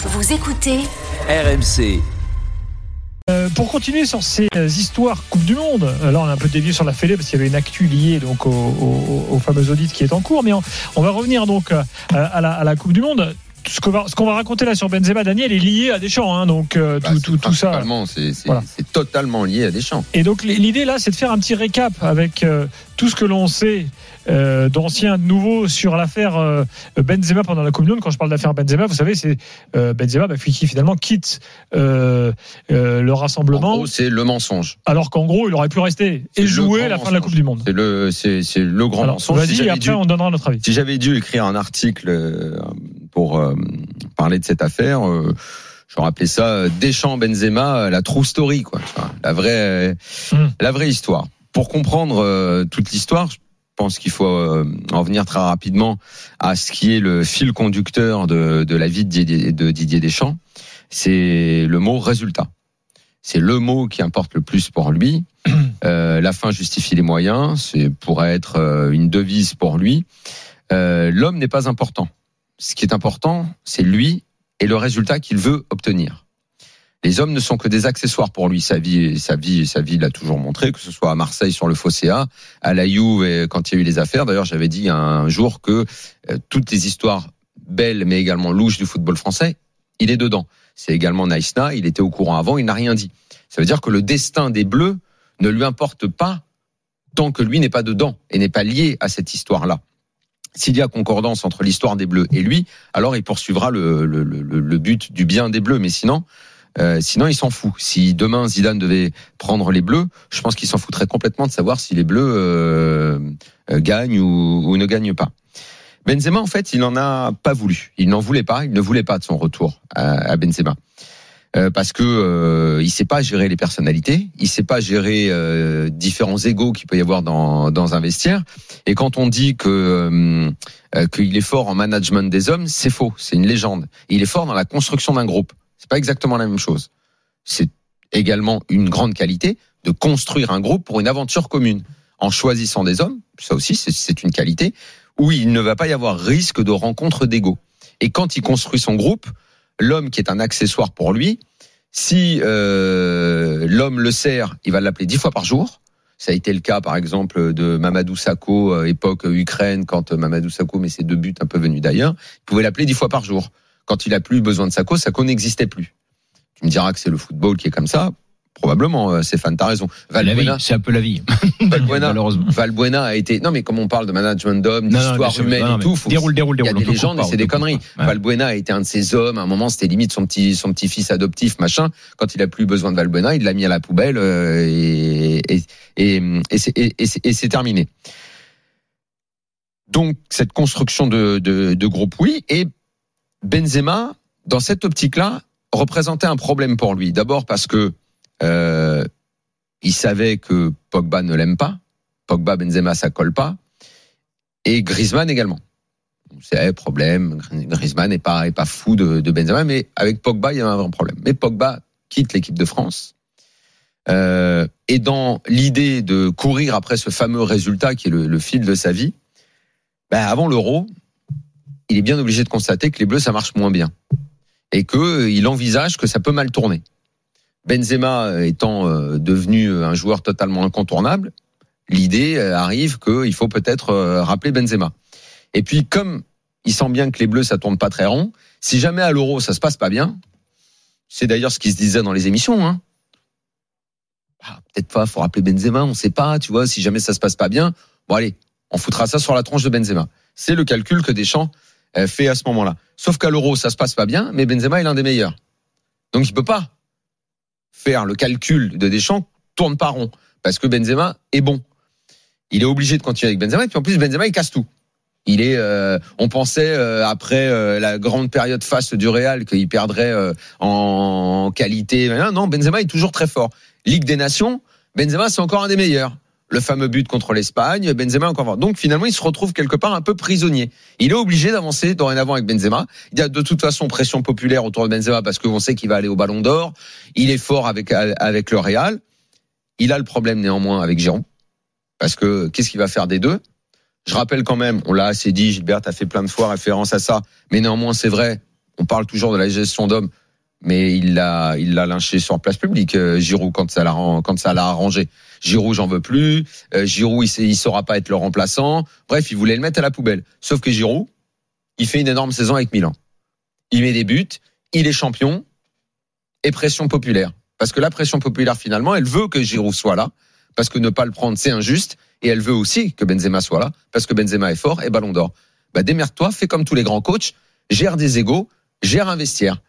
Vous écoutez RMC. Euh, pour continuer sur ces euh, histoires Coupe du Monde, euh, là on a un peu dévié sur la Fédé parce qu'il y avait une actu liée donc au, au, au fameux audit qui est en cours, mais on, on va revenir donc à, la, à, la, Coupe du Monde. Ce qu'on va, raconter là sur Benzema, Daniel, est lié à Deschamps, hein, donc bah, tout, tout, tout ça. C'est voilà. totalement lié à Deschamps. Et donc l'idée là, c'est de faire un petit récap avec tout ce que l'on sait euh, d'anciens, de nouveaux sur l'affaire euh, Benzema pendant la Monde. Quand je parle d'affaire Benzema, vous savez, c'est euh, Benzema bah, qui finalement quitte euh, euh, le rassemblement. En gros, c'est le mensonge. Alors qu'en gros, il aurait pu rester et jouer la fin de la Coupe du Monde. C'est le, c'est, c'est le grand Alors, mensonge. Vas-y, Si après dû, on donnera notre avis. si j'avais dû écrire un article euh, pour euh, parler de cette affaire, euh, j'aurais appelé ça euh, Deschamps Benzema, la true story, quoi. La vraie, Mm. la vraie histoire. Pour comprendre euh, toute l'histoire, je pense qu'il faut euh, en venir très rapidement à ce qui est le fil conducteur de, de la vie de Didier, de Didier Deschamps. C'est le mot résultat. C'est le mot qui importe le plus pour lui. Euh, la fin justifie les moyens. C'est pourrait être euh, une devise pour lui. Euh, L'homme n'est pas important. Ce qui est important, c'est lui et le résultat qu'il veut obtenir. Les hommes ne sont que des accessoires pour lui. Sa vie, sa vie, sa vie l'a toujours montré, que ce soit à Marseille sur le Fosséa, à la Juve quand il y a eu les affaires. D'ailleurs, j'avais dit un jour que euh, toutes les histoires belles, mais également louches du football français, il est dedans. C'est également Naïsna. Il était au courant avant, il n'a rien dit. Ça veut dire que le destin des Bleus ne lui importe pas tant que lui n'est pas dedans et n'est pas lié à cette histoire-là. S'il y a concordance entre l'histoire des Bleus et lui, alors il poursuivra le, le, le, le but du bien des Bleus. Mais sinon, euh, sinon, il s'en fout. Si demain Zidane devait prendre les Bleus, je pense qu'il s'en foutrait complètement de savoir si les Bleus euh, euh, gagnent ou, ou, ne gagnent pas. Benzema, en fait, il n'en a pas voulu. Il n'en voulait pas. Il ne voulait pas de son retour à, à Benzema. Euh, parce que euh, il sait pas gérer les personnalités, il sait pas gérer euh, différents égaux qu'il peut y avoir dans, dans un vestiaire. Et quand on dit que euh, qu'il est fort en management des hommes, c'est faux, c'est une légende. Il est fort dans la construction d'un groupe. C'est pas exactement la même chose. C'est également une grande qualité de construire un groupe pour une aventure commune en choisissant des hommes. Ça aussi, c'est une qualité où il ne va pas y avoir risque de rencontre d'ego. Et quand il construit son groupe, l'homme qui est un accessoire pour lui, si euh, l'homme le sert, il va l'appeler dix fois par jour. Ça a été le cas, par exemple, de Mamadou Sakho, euh, époque Ukraine, quand Mamadou Sakho met ses deux buts un peu venus d'ailleurs. Il pouvait l'appeler dix fois par jour. Quand il a plus besoin de Sakho, Sakho n'existait plus. Tu me diras que c'est le football qui est comme ça. Probablement, euh, Stéphane, t'as raison. Valbuena, c'est un peu la vie. Valbuena, Valbuena a été. Non, mais comme on parle de management d'hommes, d'histoire humaine et tout, faut déroule, déroule, il y a déroule, des légendes et c'est des conneries. Ouais. Valbuena a été un de ces hommes. À un moment, c'était limite son petit, son petit fils adoptif, machin. Quand il a plus besoin de Valbuena, il l'a mis à la poubelle euh, et c'est et, et c'est terminé. Donc cette construction de, de, de groupe, oui, et Benzema, dans cette optique-là, représentait un problème pour lui. D'abord parce que euh, il savait que Pogba ne l'aime pas. Pogba, Benzema, ça colle pas. Et Griezmann également. C'est problème. Griezmann n'est pas, est pas fou de, Benzema, mais avec Pogba, il y a un vrai problème. Mais Pogba quitte l'équipe de France. Euh, et dans l'idée de courir après ce fameux résultat qui est le, fil de sa vie, ben avant l'Euro, il est bien obligé de constater que les Bleus ça marche moins bien et que il envisage que ça peut mal tourner. Benzema étant euh, devenu un joueur totalement incontournable, l'idée arrive qu'il faut peut-être euh, rappeler Benzema. Et puis comme il sent bien que les Bleus ça tourne pas très rond, si jamais à l'Euro ça se passe pas bien, c'est d'ailleurs ce qui se disait dans les émissions. Hein. Ah, peut-être pas, faut rappeler Benzema, on sait pas, tu vois, si jamais ça se passe pas bien, bon allez, on foutra ça sur la tronche de Benzema. C'est le calcul que Deschamps euh, fait à ce moment-là. Sauf qu'à l'Euro ça se passe pas bien, mais Benzema est l'un des meilleurs. Donc il peut pas faire le calcul de Deschamps tourne pas rond parce que Benzema est bon. Il est obligé de continuer avec Benzema et puis en plus Benzema il casse tout. Il est, euh, on pensait euh, après euh, la grande période face du Real qu'il perdrait en qualité. Non, Benzema est toujours très fort. Ligue des Nations, Benzema c'est encore un des meilleurs. Le fameux but contre l'Espagne, Benzema encore. Donc finalement, il se retrouve quelque part un peu prisonnier. Il est obligé d'avancer dorénavant avec Benzema. Il y a de toute façon pression populaire autour de Benzema parce qu'on sait qu'il va aller au Ballon d'Or. Il est fort avec avec le Real. Il a le problème néanmoins avec Giroud parce que qu'est-ce qu'il va faire des deux? Je rappelle quand même, on l'a assez dit, Gilbert a fait plein de fois référence à ça, mais néanmoins c'est vrai, On parle toujours de la gestion d'hommes, mais il l'a, il l'a lynché sur place publique. Euh, Giroud quand ça l'a, quand ça l'a arrangé. Giroud, j'en veux plus. Euh, Giroud, il, il saura pas être le remplaçant. Bref, il voulait le mettre à la poubelle. Sauf que Giroud, il fait une énorme saison avec Milan. Il met des buts, il est champion et pression populaire. Parce que la pression populaire, finalement, elle veut que Giroud soit là, parce que ne pas le prendre, c'est injuste, et elle veut aussi que Benzema soit là, parce que Benzema est fort et ballon d'or. Bah, démerde-toi, fais comme tous les grands coachs, gère des égaux, gère un vestiaire.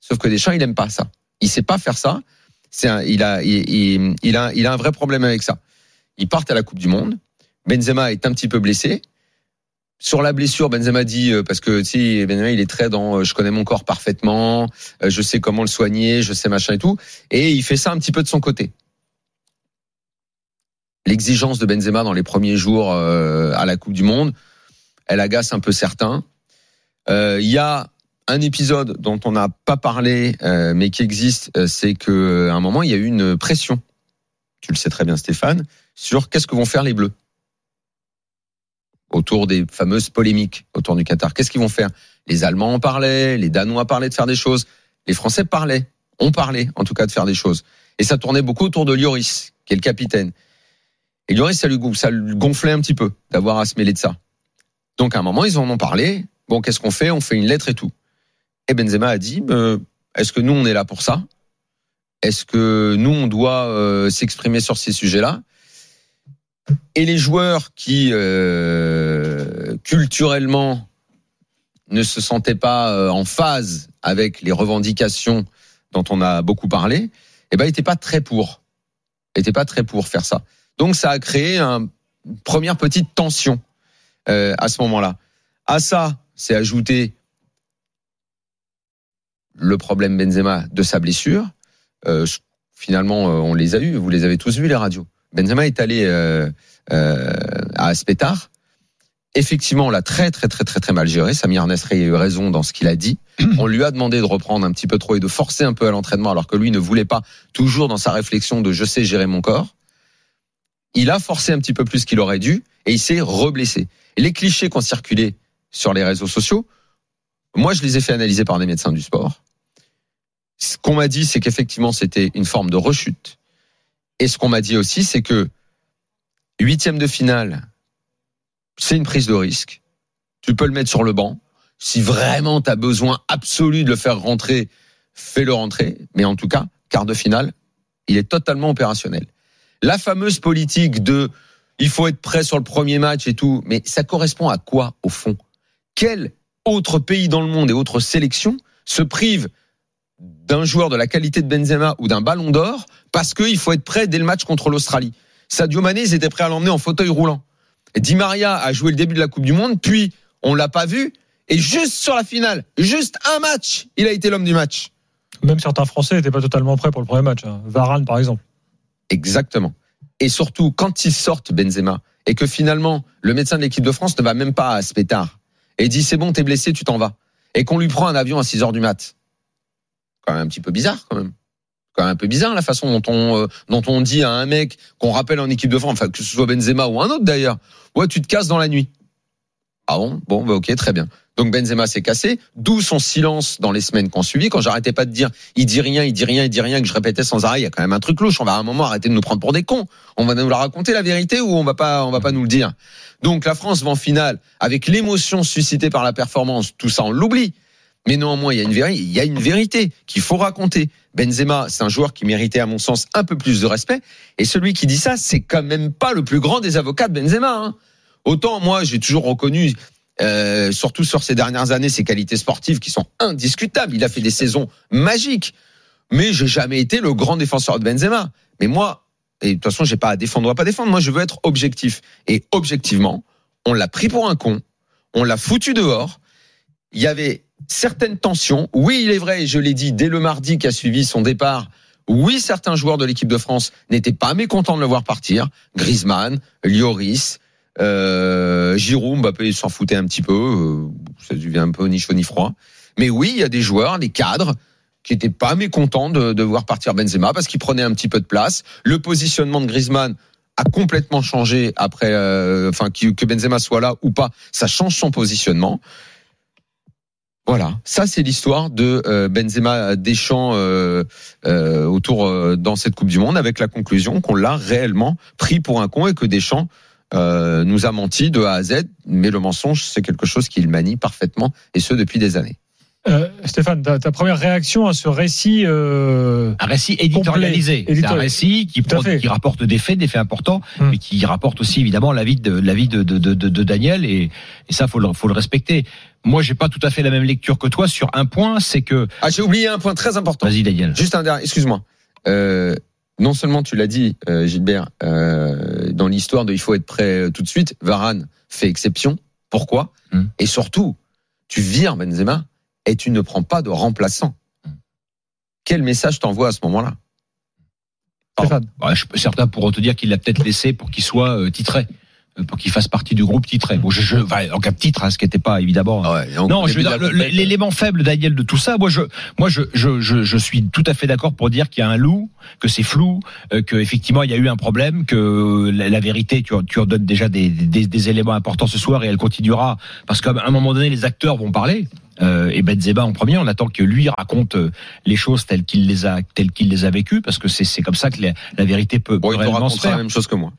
Sauf que Deschamps, il aime pas ça. Il sait pas faire ça. Il a, il, a, il a un vrai problème avec ça. Ils partent à la Coupe du Monde. Benzema est un petit peu blessé. Sur la blessure, Benzema dit euh, parce que tu sais, Benzema il est très dans euh, je connais mon corps parfaitement, euh, je sais comment le soigner, je sais machin et tout, et il fait ça un petit peu de son côté. L'exigence de Benzema dans les premiers jours à la Coupe du Monde, elle agace un peu certains. Il y a un épisode dont on n'a pas parlé, mais qui existe, c'est que à un moment il y a eu une pression. Tu le sais très bien, Stéphane, sur qu'est-ce que vont faire les Bleus autour des fameuses polémiques autour du Qatar. Qu'est-ce qu'ils vont faire? Les Allemands en parlaient, les Danois parlaient de faire des choses, les Français parlaient, ont parlé en tout cas de faire des choses. Et ça tournait beaucoup autour de Lloris, qui est le capitaine. Et Lloris, ça lui, ça lui gonflait un petit peu d'avoir à se mêler de ça. Donc à un moment, ils en ont parlé. Bon, qu'est-ce qu'on fait? On fait une lettre et tout. Et Benzema a dit, euh, est-ce que nous, on est là pour ça? Est-ce que nous, on doit euh, s'exprimer sur ces sujets-là? Et les joueurs qui euh, culturellement ne se sentaient pas euh, en phase avec les revendications dont on a beaucoup parlé, eh ben, n'étaient pas très pour, n'étaient pas très pour faire ça. Donc ça a créé une première petite tension à ce moment-là. À ça, c'est ajouté le problème Benzema de sa blessure. finalement, on les a eus, vous les avez tous vus les radios. Benzema est allé euh, euh, à Aspetar. Effectivement, on l'a très très très très très mal géré. Samir Nesri a eu raison dans ce qu'il a dit. On lui a demandé de reprendre un petit peu trop et de forcer un peu à l'entraînement, alors que lui ne voulait pas. Toujours dans sa réflexion de je sais gérer mon corps. Il a forcé un petit peu plus qu'il aurait dû et il s'est reblessé. Les clichés qui ont circulé sur les réseaux sociaux, moi je les ai fait analyser par des médecins du sport. Ce qu'on m'a dit, c'est qu'effectivement c'était une forme de rechute et ce qu'on m'a dit aussi, c'est que huitième de finale, c'est une prise de risque. Tu peux le mettre sur le banc. Si vraiment tu as besoin absolu de le faire rentrer, fais-le rentrer. Mais en tout cas, quart de finale, il est totalement opérationnel. La fameuse politique de il faut être prêt sur le premier match et tout, mais ça correspond à quoi au fond? Quel autre pays dans le monde et autre sélection se prive d'un joueur de la qualité de Benzema ou d'un ballon d'or parce qu'il faut être prêt dès le match contre l'Australie. Sadio Mané, ils étaient prêts à l'emmener en fauteuil roulant. Di Maria a joué le début de la Coupe du Monde, puis on l'a pas vu, et juste sur la finale, juste un match, il a été l'homme du match. Même certains Français n'étaient pas totalement prêts pour le premier match. Hein. Varane, par exemple. Exactement. Et surtout, quand ils sortent Benzema, et que finalement, le médecin de l'équipe de France ne va même pas à Spétard, et dit c'est bon, t'es blessé, tu t'en vas. Et qu'on lui prend un avion à 6 heures du mat quand même un petit peu bizarre quand même. Quand même un peu bizarre la façon dont on euh, dont on dit à un mec qu'on rappelle en équipe de France, enfin que ce soit Benzema ou un autre d'ailleurs, ouais tu te casses dans la nuit. Ah bon? Bon, bah ok, très bien. Donc Benzema s'est cassé, d'où son silence dans les semaines qu'on suivi, quand j'arrêtais pas de dire il dit rien, il dit rien, il dit rien, que je répétais sans arrêt, il y a quand même un truc louche, on va à un moment arrêter de nous prendre pour des cons. On va nous la raconter la vérité ou on va pas on va pas nous le dire? Donc la France va en finale avec l'émotion suscitée par la performance, tout ça on l'oublie. Mais néanmoins, il y a une vérité, il y a une vérité qu'il faut raconter. Benzema, c'est un joueur qui méritait, à mon sens, un peu plus de respect. Et celui qui dit ça, c'est quand même pas le plus grand des avocats de Benzema. Hein. Autant moi, j'ai toujours reconnu, euh, surtout sur ces dernières années, ses qualités sportives qui sont indiscutables. Il a fait des saisons magiques, mais j'ai jamais été le grand défenseur de Benzema. Mais moi, et de toute façon, j'ai pas à défendre ou à pas défendre. Moi, je veux être objectif. Et objectivement, on l'a pris pour un con, on l'a foutu dehors. Il y avait certaines tensions. Oui, il est vrai, je l'ai dit dès le mardi qui a suivi son départ. Oui, certains joueurs de l'équipe de France n'étaient pas mécontents de le voir partir. Griezmann, Lloris, euh, Giroud, Mbappé s'en foutait un petit peu. Euh, ça devient un peu ni chaud ni froid. Mais oui, il y a des joueurs, des cadres qui n'étaient pas mécontents de, voir partir Benzema parce qu'il prenait un petit peu de place. Le positionnement de Griezmann a complètement changé après, euh, que Benzema soit là ou pas, ça change son positionnement. Voilà, ça c'est l'histoire de euh, Benzema Deschamps autour dans cette Coupe du Monde avec la conclusion qu'on l'a réellement pris pour un con et que Deschamps euh, nous a menti de A à Z, mais le mensonge c'est quelque chose qu'il manie parfaitement et ce depuis des années. Euh, Stéphane, ta, ta première réaction à ce récit euh, Un récit éditorialisé. C'est un récit qui, fait. qui rapporte des faits, des faits importants, Hmm. mais qui rapporte aussi évidemment la vie de la vie de, de, de, de- de Daniel et, et ça faut le, faut le respecter. Moi, j'ai pas tout à fait la même lecture que toi sur un point, c'est que Ah j'ai oublié un point très important. vas-y Daniel. Juste un dernier, excuse-moi. Euh, non seulement tu l'as dit, euh, Gilbert, euh, dans l'histoire de il faut être prêt euh, tout de suite, Varane fait exception. Pourquoi? Hmm. Et surtout, tu vires Benzema et tu ne prends pas de remplaçant. Hmm. Quel message t'envoies à ce moment-là? Je, certains pourront te dire qu'il l'a peut-être laissé pour qu'il soit euh, titré, pour qu'il fasse partie du groupe titré. Bon, je, je, enfin, en cas de titre, hein, ce qui n'était pas évidemment. Non, je veux dire, le- l'élément faible, Daniel, de tout ça, moi, je, moi, je, je, je, je suis tout à fait d'accord pour dire qu'il y a un loup, que c'est flou, euh, que effectivement il y a eu un problème, que la, la vérité, tu, tu en donnes déjà des, des, des éléments importants ce soir et elle continuera, parce qu'à un moment donné, les acteurs vont parler. Euh, et Benzema en premier, on attend que lui raconte euh, les choses telles qu'il les a, telles qu'il les a vécues, parce que c'est comme ça que la, la vérité peut, Bon, il réellement se racontera faire. la même chose que moi.